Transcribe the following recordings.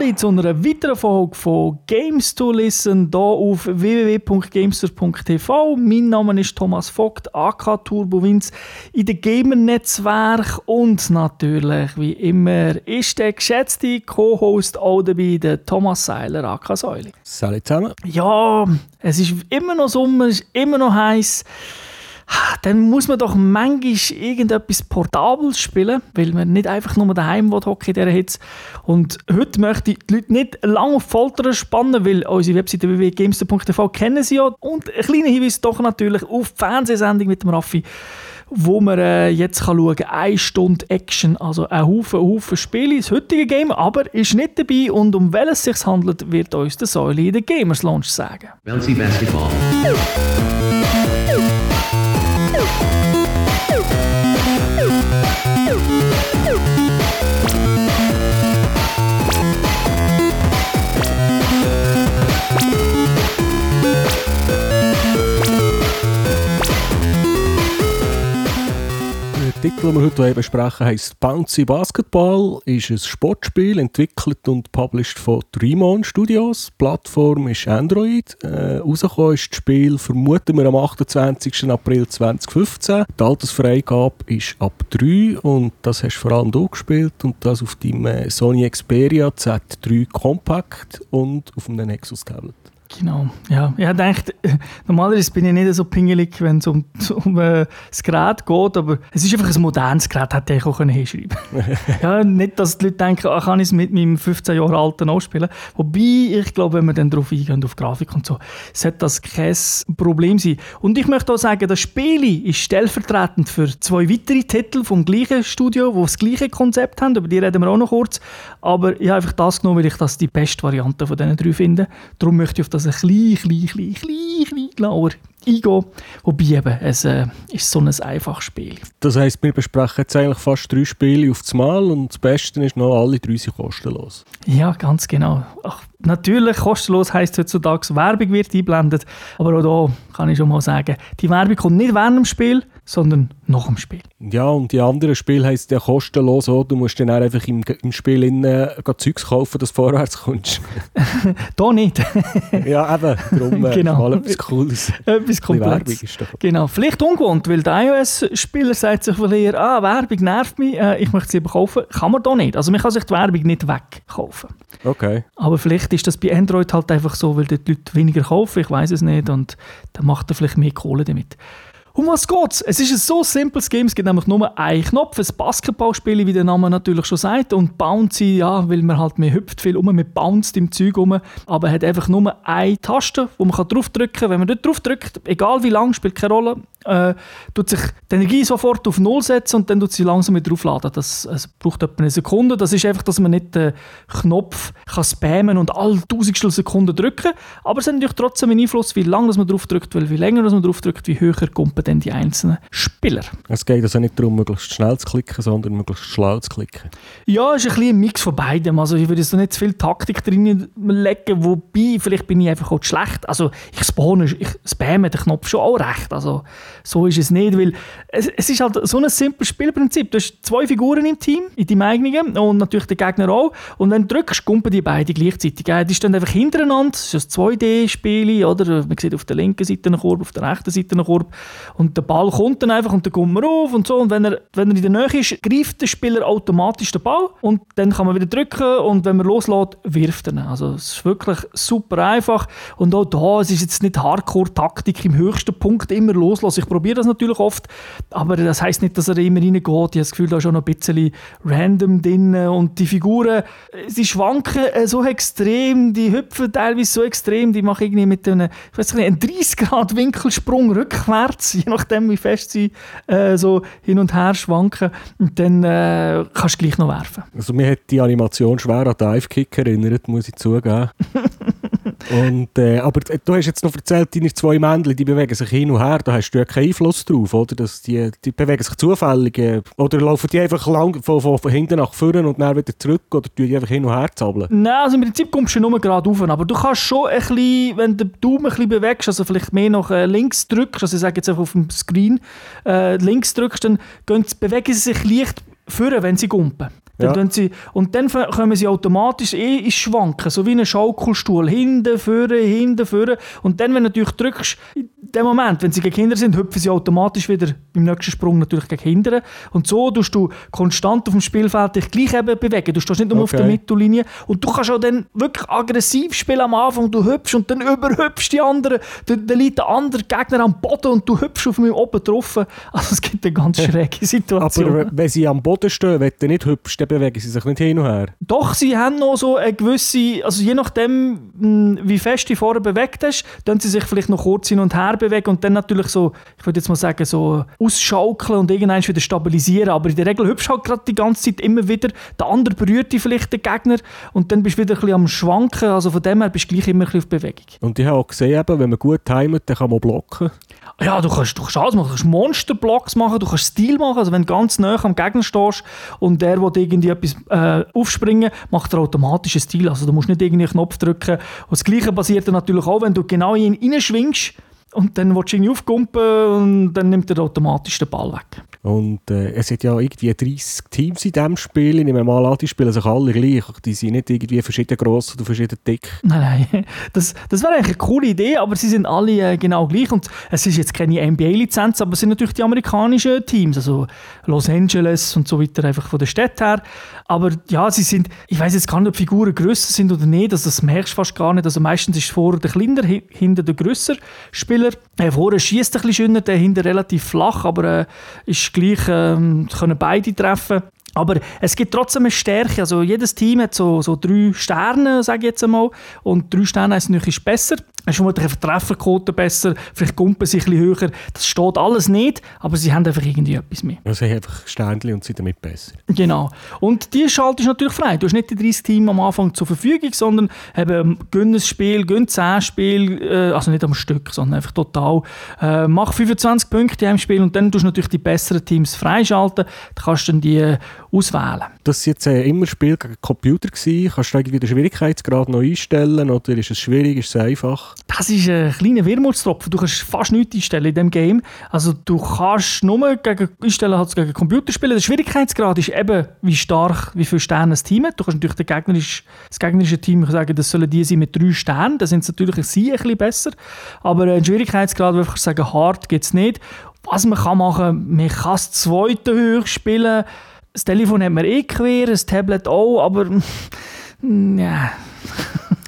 alle zu einer weiteren Folge von Games to Listen hier auf www.gamester.tv. Mein Name ist Thomas Vogt, AK Turbo Vince in dem Gamer-Netzwerk und natürlich, wie immer, ist der geschätzte Co-Host auch dabei, der Thomas Seiler, AK Säule. Salut zusammen. Ja, es ist immer noch Sommer, es ist immer noch heiß dann muss man doch manchmal irgendetwas Portables spielen, weil man nicht einfach nur daheim hocken in dieser Hitze. Und heute möchte ich die Leute nicht lange auf Folter spannen, weil unsere Webseite www.gamester.tv kennen sie ja. Und ein kleiner Hinweis doch natürlich auf die Fernsehsendung mit dem Raffi, wo man äh, jetzt schauen kann, eine Stunde Action, also ein Haufen, Haufen Spiele, das heutige Game, aber ist nicht dabei und um welches es sich handelt, wird uns der Säule in der Gamers Launch sagen. Bouncy Basketball. Titel, den wir heute besprechen, heisst Bouncy Basketball, ist ein Sportspiel, entwickelt und published von Dreamon Studios. Die Plattform ist Android. Äh, rausgekommen ist das Spiel, vermuten wir, am 28. April 2015. Die Altersfreigabe ist ab 3 und das hast vor allem du gespielt und das auf deinem äh, Sony Xperia Z3 Compact und auf einem Nexus Tablet. Genau, ja. Ich dachte, normalerweise bin ich nicht so pingelig, wenn es um, um äh, das Gerät geht, aber es ist einfach ein modernes Gerät, hätte ich auch hinschreiben können. ja, nicht, dass die Leute denken, ah, kann ich es mit meinem 15 Jahre alten auch spielen. Wobei, ich glaube, wenn wir dann darauf eingehen, auf Grafik und so, sollte das kein Problem sein. Und ich möchte auch sagen, das Spiel ist stellvertretend für zwei weitere Titel vom gleichen Studio, die das gleiche Konzept haben, über die reden wir auch noch kurz. Aber ich habe einfach das genommen, weil ich das die beste Variante von diesen drei finde. Darum möchte ich auf das ein klein, klein, klein, klein, klein genauer eingehen. Wobei eben, es äh, ist so ein einfaches Spiel. Das heisst, wir besprechen jetzt eigentlich fast drei Spiele auf das Mal und das Beste ist noch, alle drei sind kostenlos. Ja, ganz genau. Ach, natürlich, kostenlos heisst heutzutage, Werbung wird eingeblendet. Aber auch hier kann ich schon mal sagen, die Werbung kommt nicht während dem Spiel, sondern nach dem Spiel. Ja, und die anderen Spiele heisst ja kostenlos auch. Du musst dann einfach im, im Spiel innen Zeugs kaufen, dass du vorwärts kommst. da nicht. ja, eben. Darum äh, genau. mal etwas Cooles. Etwas Komplettes. Genau. Vielleicht ungewohnt, weil der iOS-Spieler sagt sich eher, ah, Werbung nervt mich, äh, ich möchte sie lieber kaufen. Kann man da nicht. Also man kann sich die Werbung nicht wegkaufen. Okay. Aber vielleicht ist das bei Android halt einfach so, weil die Leute weniger kaufen, ich weiß es nicht, und dann macht er vielleicht mehr Kohle damit. Um was geht's? Es ist ein so simples Game. Es gibt nämlich nur einen Knopf, ein Basketballspiel, wie der Name natürlich schon sagt. Und Bouncy, ja, weil man halt mehr hüpft viel um, man bounced im Zeug um. Aber hat einfach nur eine Taste, wo man draufdrücken kann. Wenn man dort draufdrückt, egal wie lang, spielt keine Rolle, äh, tut sich die Energie sofort auf Null setzen und dann tut sie langsam wieder aufladen. Das also braucht etwa eine Sekunde. Das ist einfach, dass man nicht den Knopf kann spammen und alle tausendstel Sekunden drücken. Aber es hat natürlich trotzdem einen Einfluss, wie lange man drauf drückt, weil je länger man drauf drückt, wie höher kommt dann die einzelnen Spieler. Es geht also nicht darum, möglichst schnell zu klicken, sondern möglichst schlau zu klicken. Ja, es ist ein, ein Mix von beidem. Also ich würde jetzt nicht zu viel Taktik drin legen, wobei, vielleicht bin ich einfach auch schlecht. Also ich spawne, ich spamme den Knopf schon auch recht. Also so ist es nicht, weil es, es ist halt so ein simples Spielprinzip. Du hast zwei Figuren im Team, in deinem eigenen und natürlich der Gegner auch. Und wenn du drückst, kumpen die beide gleichzeitig. Die stehen einfach hintereinander. Es ist ein 2D-Spiel, oder? Man sieht auf der linken Seite einen Korb, auf der rechten Seite einen Korb. Und der Ball kommt dann einfach und dann kommt man auf und so. Und wenn er, wenn er in der Nähe ist, greift der Spieler automatisch den Ball und dann kann man wieder drücken und wenn man loslässt, wirft er ihn. Also es ist wirklich super einfach. Und auch da, es ist jetzt nicht Hardcore-Taktik im höchsten Punkt immer loslassen. Ich probiere das natürlich oft, aber das heißt nicht, dass er immer reingeht. Ich habe das Gefühl, da ist schon noch ein bisschen random drin und die Figuren, sie schwanken so extrem, die hüpfen teilweise so extrem, die machen irgendwie mit einem, ich weiß nicht, einen 30 Grad Winkelsprung rückwärts, je nachdem wie fest sie äh, so hin und her schwanken und dann äh, kannst du gleich noch werfen. Also mir hat die Animation schwer an Dive Kick erinnert, muss ich zugeben. Und, äh, aber du hast jetzt noch erzählt, deine zwei Männchen, die bewegen sich hin und her, da hast du ja keinen Einfluss drauf, oder? Dass die, die bewegen sich zufällig, äh, oder laufen die einfach lang von, von, von hinten nach vorne und dann wieder zurück, oder tun die einfach hin und her zappeln? Nein, also im Prinzip kommst du nur gerade rauf, aber du kannst schon ein bisschen, wenn du den Daumen ein bisschen bewegst, also vielleicht mehr nach äh, links drückst, also ich sage jetzt einfach auf dem Screen, äh, links drückst, dann bewegen sie sich leicht führen, wenn sie gumpen. Dann Ja. sie, und dann kommen sie automatisch eh ins Schwanken, so wie ein Schaukelstuhl. Hinten, vorne, hinten, vorne. Und dann, wenn du natürlich drückst, dem Moment, wenn sie gegen hinten sind, hüpfen sie automatisch wieder beim nächsten Sprung natürlich gegen hinten. Und so tust du konstant auf dem Spielfeld dich gleich eben bewegen. Du stehst nicht nur auf Okay. der Mittellinie. Und du kannst auch dann wirklich aggressiv spielen am Anfang. Du hüpfst und dann überhüpfst die anderen. Dann, dann liegt der andere Gegner am Boden und du hüpfst auf mir oben drauf. Also es gibt eine ganz schräge Situation. Aber wenn sie am Boden stehen, wenn du nicht hüpfst, dann bewegen sie sich nicht hin und her. Doch, sie haben noch so eine gewisse, also je nachdem, mh, wie fest du dich vorher bewegt hast, dann sie sich vielleicht noch kurz hin und her bewegen und dann natürlich so, ich würde jetzt mal sagen, so ausschaukeln und irgendwann wieder stabilisieren. Aber in der Regel hüpfst du halt gerade die ganze Zeit immer wieder. Der andere berührt dich vielleicht, den Gegner, und dann bist du wieder ein bisschen am Schwanken. Also von dem her bist du gleich immer ein bisschen auf Bewegung. Und ich habe auch gesehen, eben, wenn man gut timet, dann kann man blocken. Ja, du kannst, du kannst alles machen. Du kannst Monsterblocks machen, du kannst Stil machen. Also wenn du ganz nah am Gegner stehst und der will irgendwie etwas äh, aufspringen, macht er automatisch einen Stil. Also du musst nicht irgendwie einen Knopf drücken. Und das Gleiche passiert dann natürlich auch, wenn du genau in ihn reinschwingst und dann willst du ihn aufkumpen und dann nimmt er automatisch den Ball weg. Und äh, es hat ja irgendwie 30 Teams in diesem Spiel. Ich nehme mal an, die spielen sich alle gleich. Die sind nicht irgendwie verschieden gross oder verschieden dick. Nein, nein. Das, das wäre eigentlich eine coole Idee, aber sie sind alle äh, genau gleich. Und es ist jetzt keine NBA-Lizenz, aber es sind natürlich die amerikanischen Teams, also Los Angeles und so weiter, einfach von der Stadt her. Aber ja, sie sind, ich weiß jetzt gar nicht, ob Figuren grösser sind oder nicht, also das merkst du fast gar nicht. Also meistens ist vorne der kleiner, hi- hinter der grösser Spieler. Äh, vorne schießt ein bisschen schöner, der hinter relativ flach, aber äh, ist gleich, ähm, können beide treffen. Aber es gibt trotzdem eine Stärke. Also jedes Team hat so, so drei Sterne, sage ich jetzt einmal. Und drei Sterne heisst natürlich ist besser. Es ist vermutlich eine Trefferquote besser, vielleicht Gumpen sich ein bisschen höher. Das steht alles nicht, aber sie haben einfach irgendwie etwas mehr. Also sie haben einfach Sternchen und sind damit besser. Genau. Und die schaltest du natürlich frei. Du hast nicht die 30 Teams am Anfang zur Verfügung, sondern eben gönn ein Spiel, gönn 10 Spiel, äh, also nicht am Stück, sondern einfach total. Äh, mach 25 Punkte in einem Spiel und dann tust du natürlich die besseren Teams freischalten. Dann kannst du dann die äh, auswählen. Das war jetzt äh, immer ein Spiel gegen Computer. Gewesen. Kannst du irgendwie den Schwierigkeitsgrad noch einstellen oder ist es schwierig, ist es einfach? Das ist ein kleiner Wermutstropfen. Du kannst fast nichts einstellen in diesem Game. Also du kannst nur gegen, einstellen halt gegen Computer spielen. Der Schwierigkeitsgrad ist eben, wie stark, wie viele Sterne das Team hat. Du kannst natürlich Gegnerisch, das gegnerische Team sagen, das sollen die sein mit drei Sternen. Dann sind es natürlich sie ein bisschen besser. Aber einen Schwierigkeitsgrad, wo ich sagen, hart gibt es nicht. Was man kann machen, man kann das zweite hoch spielen. Das Telefon hat man eh quer, das Tablet auch, aber mm, ja,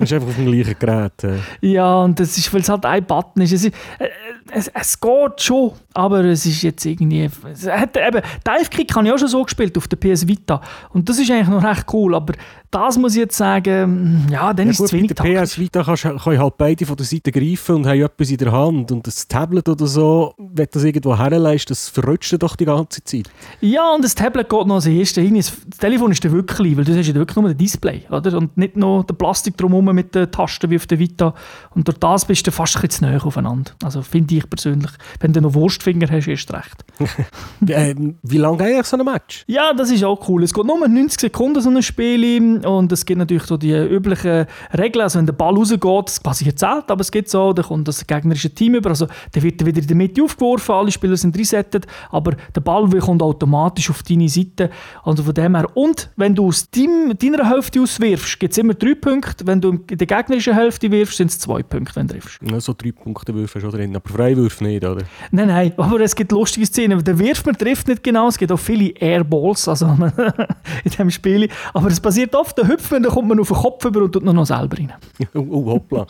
ist einfach auf dem gleichen Gerät. Äh. ja, und das ist, weil es halt ein Button ist. Es, ist äh, es, es geht schon, aber es ist jetzt irgendwie... Es hat, eben, Dive Kick habe ich auch schon so gespielt auf der PS Vita. Und das ist eigentlich noch recht cool, aber das muss ich jetzt sagen, ja, dann Ja, ist gut, es zu wenig bei der PS Vita kannst, können halt beide von der Seite greifen und haben etwas in der Hand. Und das Tablet oder so, wenn du das irgendwo herleist, das verrutscht doch die ganze Zeit. Ja, und das Tablet geht noch als erstes hin. Das Telefon ist dann wirklich weil du hast ja wirklich nur ein Display, oder? Und nicht noch der Plastik drumherum mit den Tasten wie auf der Vita. Und durch das bist du fast ein bisschen zu nahe aufeinander. Also finde ich persönlich. Wenn du noch Wurstfinger hast, erst recht. ähm, wie lange geht eigentlich so ein Match? Ja, das ist auch cool. Es geht nur 90 Sekunden, so ein Spiel. Und es gibt natürlich so die üblichen Regeln. Also wenn der Ball rausgeht, das passiert selten, aber es gibt so, dann kommt das gegnerische Team über. Also der wird wieder in der Mitte aufgeworfen, alle Spieler sind resettet, aber der Ball kommt automatisch auf deine Seite. Also von dem her. Und wenn du aus deiner Hälfte auswirfst, gibt es immer drei Punkte. Wenn du in der gegnerischen Hälfte wirfst, sind es zwei Punkte, wenn du triffst. Ja, so drei Punkte Würfe schon drin, aber Freiwürfe nicht, oder? Nein, nein, aber es gibt lustige Szenen. Der Wirfmer trifft nicht genau, es gibt auch viele Airballs also in diesem Spiel. Aber es passiert oft, der hüpft und dann kommt man auf den Kopf über und tut noch selber rein. oh, oh, hoppla.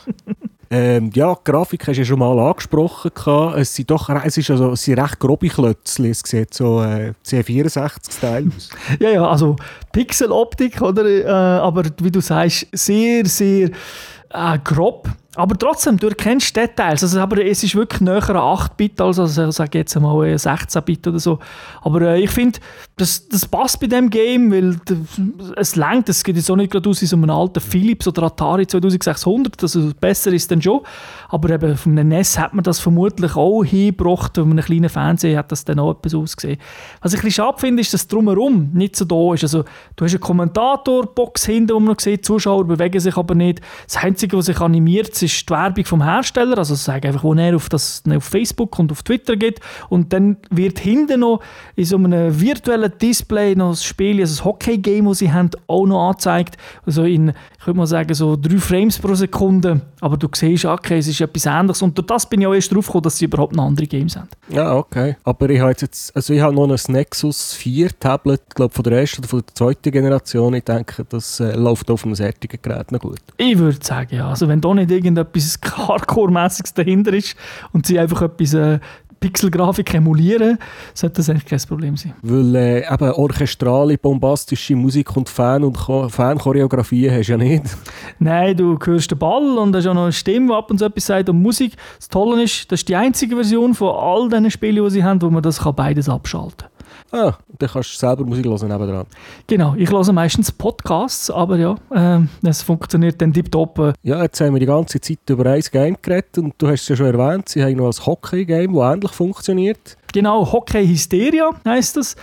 Ähm, ja, die Grafik hast du ja schon mal angesprochen. gehabt. Es sind doch es ist also, es sind recht grobe Klötzchen. Es sieht so äh, C64-Style aus. Ja, ja, also Pixeloptik, oder? Äh, aber wie du sagst, sehr, sehr äh, grob. Aber trotzdem, du erkennst Details. Also, aber es ist wirklich näher an 8-Bit als, also ich sage jetzt mal äh, 16-Bit oder so. Aber äh, ich finde, das, das passt bei dem Game, weil es langt. Es geht jetzt auch nicht gerade aus wie so einem alten Philips oder Atari 2600. Also besser ist dann schon. Aber eben von einem NES hat man das vermutlich auch hingebracht. Von einem kleinen Fernseher hat das dann auch etwas ausgesehen. Was ich ein bisschen schade finde, ist, dass drumherum nicht so da ist. Also, du hast eine Kommentatorbox hinten, wo man noch sieht, Zuschauer bewegen sich aber nicht. Das Einzige, was sich animiert, rechts ist die Werbung vom Hersteller, also sage einfach, wo er auf, das, auf Facebook und auf Twitter geht und dann wird hinten noch in so einem virtuellen Display noch das Spiel, also das Hockey-Game, das sie haben, auch noch angezeigt, also in, ich würde mal sagen, so drei Frames pro Sekunde, aber du siehst, okay, es ist etwas ähnliches und durch das bin ich auch erst drauf gekommen, dass sie überhaupt noch andere Games haben. Ja, okay. Aber ich habe jetzt, also ich habe noch ein Nexus 4 Tablet, glaube von der ersten oder von der zweiten Generation. Ich denke, das äh, läuft auf einem fertigen Gerät noch gut. Ich würde sagen, ja. Also wenn da nicht irgendetwas Hardcore-mäßiges dahinter ist und sie einfach etwas äh, Pixelgrafik emulieren, sollte das eigentlich kein Problem sein. Weil äh, eben orchestrale, bombastische Musik und Fan- und Fan-Choreografien hast du ja nicht. Nein, du hörst den Ball und hast auch noch eine Stimme, die ab und zu etwas sagt. Und Musik, das Tolle ist, das ist die einzige Version von all diesen Spielen, die sie haben, wo man das kann beides abschalten kann. Ah, dann kannst du selber Musik hören nebenan. Genau, ich höre meistens Podcasts, aber ja, äh, es funktioniert dann tiptop. Äh. Ja, jetzt haben wir die ganze Zeit über ein Game geredet und du hast es ja schon erwähnt, sie haben noch ein Hockey-Game, das ähnlich funktioniert. Genau, Hockey Hysteria heisst das.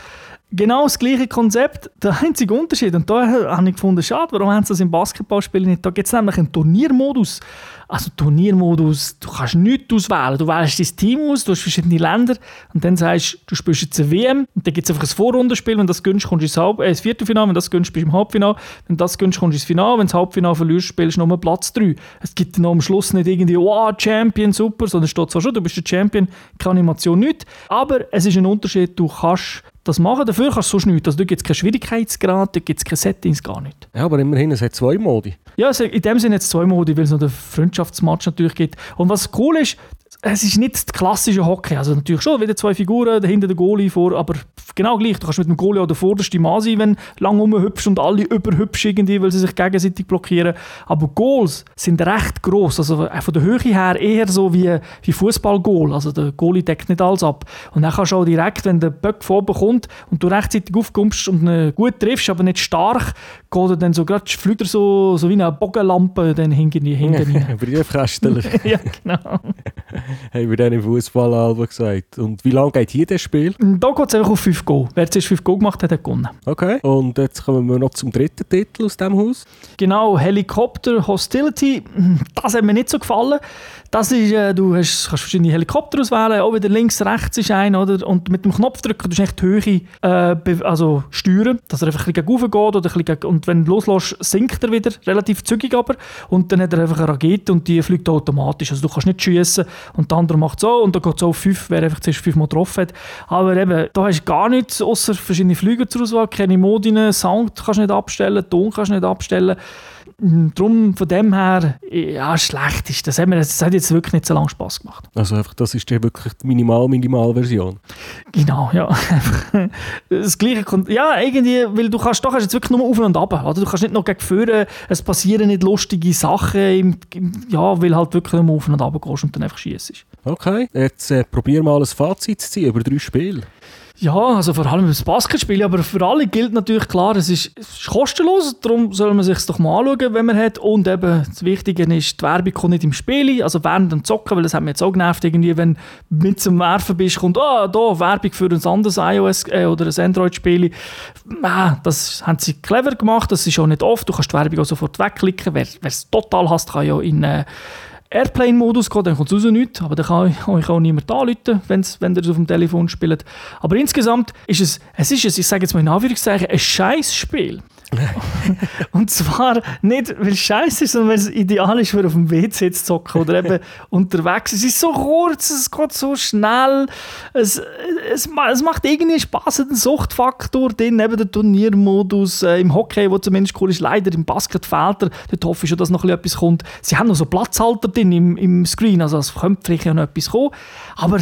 Genau das gleiche Konzept, der einzige Unterschied, und da habe ich gefunden, schade, warum haben sie das im Basketballspiel nicht? Da gibt es nämlich einen Turniermodus. Also Turniermodus, du kannst nichts auswählen. Du wählst dein Team aus, du hast verschiedene Länder und dann sagst du, du spielst jetzt eine WM und dann gibt es einfach ein Vorrundenspiel, wenn das gönnst, kommst du ins, Halb äh, ins Viertelfinale, wenn das gönnst, bist du im Halbfinale, wenn das gönnst, kommst du ins Finale, wenn du das Halbfinale verlierst, spielst du nur Platz 3. Es gibt dann am Schluss nicht irgendwie, wow, Champion, super, sondern es steht zwar schon, du bist der Champion, keine Animation, nicht. Aber es ist ein Unterschied, du kannst das machen. Dafür kannst du sonst nichts. Also, da gibt es keinen Schwierigkeitsgrad, da gibt es keine Settings, gar nicht. Ja, aber immerhin, es hat zwei Modi. Ja, in dem Sinne jetzt zwei Modi, weil es noch den Freundschaftsmatch natürlich gibt. Und was cool ist, es ist nicht das klassische Hockey. Also natürlich schon wieder zwei Figuren, dahinter der Goalie vor, aber genau gleich. Du kannst mit dem Goalie auch der vorderste Mann sein, wenn du lang rumhüpfst und alle überhüpfst irgendwie, weil sie sich gegenseitig blockieren. Aber Goals sind recht groß, also äh, von der Höhe her eher so wie, wie Fußballgoal. Also der Goalie deckt nicht alles ab. Und dann kannst du auch direkt, wenn der Böck vor kommt und du rechtzeitig aufkommst und ihn gut triffst, aber nicht stark, geht er dann so gerade, fliegt er so, so wie eine Bogenlampe dann hinten rein. Briefkästler. ja, genau. haben wir dann im Fußballalbum gesagt. Und wie lange geht hier das Spiel? Da geht es einfach auf 5 Go. Wer zuerst 5 Go gemacht hat, hat gewonnen. Okay, und jetzt kommen wir noch zum dritten Titel aus diesem Haus. Genau, Helicopter Hostility. Das hat mir nicht so gefallen. Das ist, äh, du hast, kannst verschiedene Helikopter auswählen, auch wieder links, rechts ist ein, oder? Und mit dem Knopfdrücken tust du echt die Höhe äh, also steuern, dass er einfach ein bisschen raufgeht oder ein bisschen, und wenn du loslässt, sinkt er wieder, relativ zügig aber. Und dann hat er einfach eine Rakete und die fliegt automatisch. Also du kannst nicht schiessen und der andere macht so und dann geht es auf 5, wer einfach zuerst 5 Mal getroffen hat. Aber eben, da hast du gar nichts, außer verschiedene Flüge zur Auswahl, keine Modine, Sound kannst du nicht abstellen, Ton kannst du nicht abstellen. Darum von dem her, ja, schlecht ist das. Das hat jetzt wirklich nicht so lange Spass gemacht. Also einfach, das ist ja wirklich die Minimal-Minimal-Version. Genau, ja. das gleiche kommt, ja, irgendwie, weil du kannst doch jetzt wirklich nur auf und ab, oder? Du kannst nicht noch gegen führen, es passieren nicht lustige Sachen, im, im, ja, weil halt wirklich nur auf und ab gehst und dann einfach schießt. Okay, jetzt äh, probier mal ein Fazit zu ziehen über drei Spiele. Ja, also vor allem das Basketspiel, aber für alle gilt natürlich klar, es ist, es ist kostenlos, darum soll man sich doch mal anschauen, wenn man hat. Und eben, das Wichtige ist, die Werbung kommt nicht im Spiel, also während dem Zocken, weil das hat mich jetzt auch genervt, irgendwie, wenn du mit zum Werfen bist, kommt, ah, da, Werbung für ein anderes iOS äh, oder ein Android-Spiel. Ah, das haben sie clever gemacht, das ist auch nicht oft, du kannst die Werbung auch sofort wegklicken, wer es total hasst, kann ja in... Äh, Airplane-Modus geht, dann kommt es raus nichts, aber dann kann euch auch niemand anrufen, wenn's, wenn ihr es auf dem Telefon spielt. Aber insgesamt ist es, es ist es, ich sage jetzt mal in Anführungszeichen, ein scheiß Spiel. und zwar nicht, weil es scheiße ist, sondern weil es ideal ist, für auf dem WC zu zocken oder eben unterwegs. Es ist so kurz, es geht so schnell, es, es, es macht irgendwie Spaß, den Suchtfaktor drin, eben der Turniermodus äh, im Hockey, wo zumindest cool ist, leider im Basket fehlt er, dort hoffe ich schon, dass noch etwas kommt. Sie haben noch so Platzhalter drin im, im Screen, also es könnte vielleicht noch etwas kommen, aber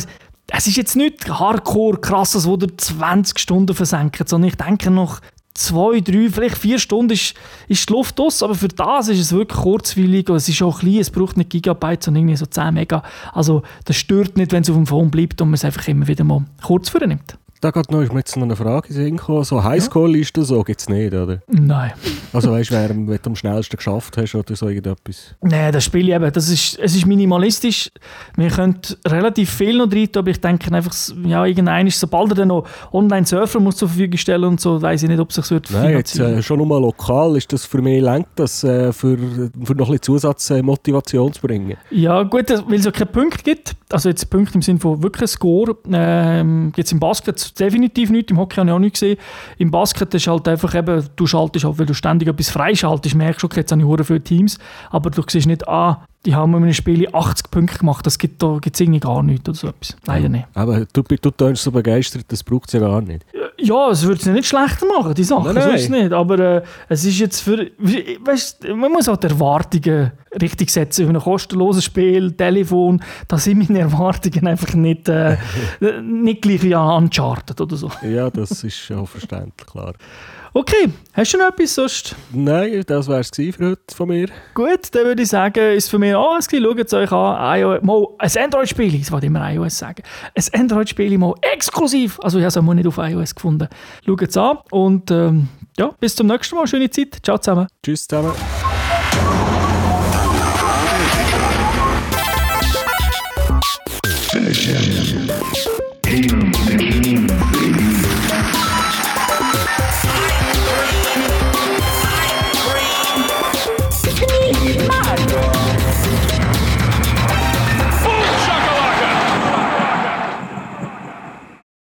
es ist jetzt nicht hardcore krasses, wo der 20 Stunden versenkt, sondern ich denke noch zwei, drei, vielleicht vier Stunden ist, ist die Luft aus, aber für das ist es wirklich kurzweilig und es ist auch klein, es braucht nicht Gigabyte, sondern irgendwie so 10 Mega. Also das stört nicht, wenn es auf dem Phone bleibt und man es einfach immer wieder mal kurz vornimmt. Da geht noch, ist mir jetzt noch eine Frage in So Highscore-Liste so gibt es nicht, oder? Nein. Also weißt du, wer du am schnellsten geschafft hast oder so irgendetwas? Nein, das Spiel eben, das ist, es ist minimalistisch. Wir können relativ viel noch rein aber ich denke einfach, ja, irgendein ist, sobald er dann noch Online-Surfer muss zur Verfügung stellen und so, weiß ich nicht, ob es sich wird Nein, jetzt äh, schon nur lokal ist das für mich lenkt das äh, für, für noch ein bisschen Zusatzmotivation äh, zu bringen. Ja gut, weil es ja keine Punkte gibt, also jetzt Punkte im Sinne von wirklich Score, ähm, es im Basket definitiv nicht, im Hockey habe ich auch nicht gesehen. Im Basket ist halt einfach eben, du schaltest halt, weil du ständig etwas freischaltest, merkst du, okay, jetzt habe ich viele Teams, aber du siehst nicht, ah, die haben in einem Spiel 80 Punkte gemacht, das gibt es irgendwie gar nicht oder so etwas. Leider nicht. Aber du, du tönst so begeistert, das braucht es ja gar nicht. Ja, es würde es nicht schlechter machen, die Sache, nein, nein. so nicht. Aber äh, es ist jetzt für, weißt, man muss auch die Erwartungen richtig setzen. Für ein kostenloses Spiel, Telefon, da sind meine Erwartungen einfach nicht, äh, nicht gleich wie an Uncharted oder so. Ja, das ist auch verständlich, klar. Okay, hast du noch etwas sonst? Nein, das wäre es für heute von mir. Gut, dann würde ich sagen, ist für mich alles gewesen. Schaut es euch an. IOS, mal ein Android-Spiel, ich wollte immer iOS sagen. Ein Android-Spiel mal exklusiv. Also ich habe es auch nicht auf iOS gefunden. Schaut es an und ähm, ja, bis zum nächsten Mal. Schöne Zeit. Ciao zusammen. Tschüss zusammen.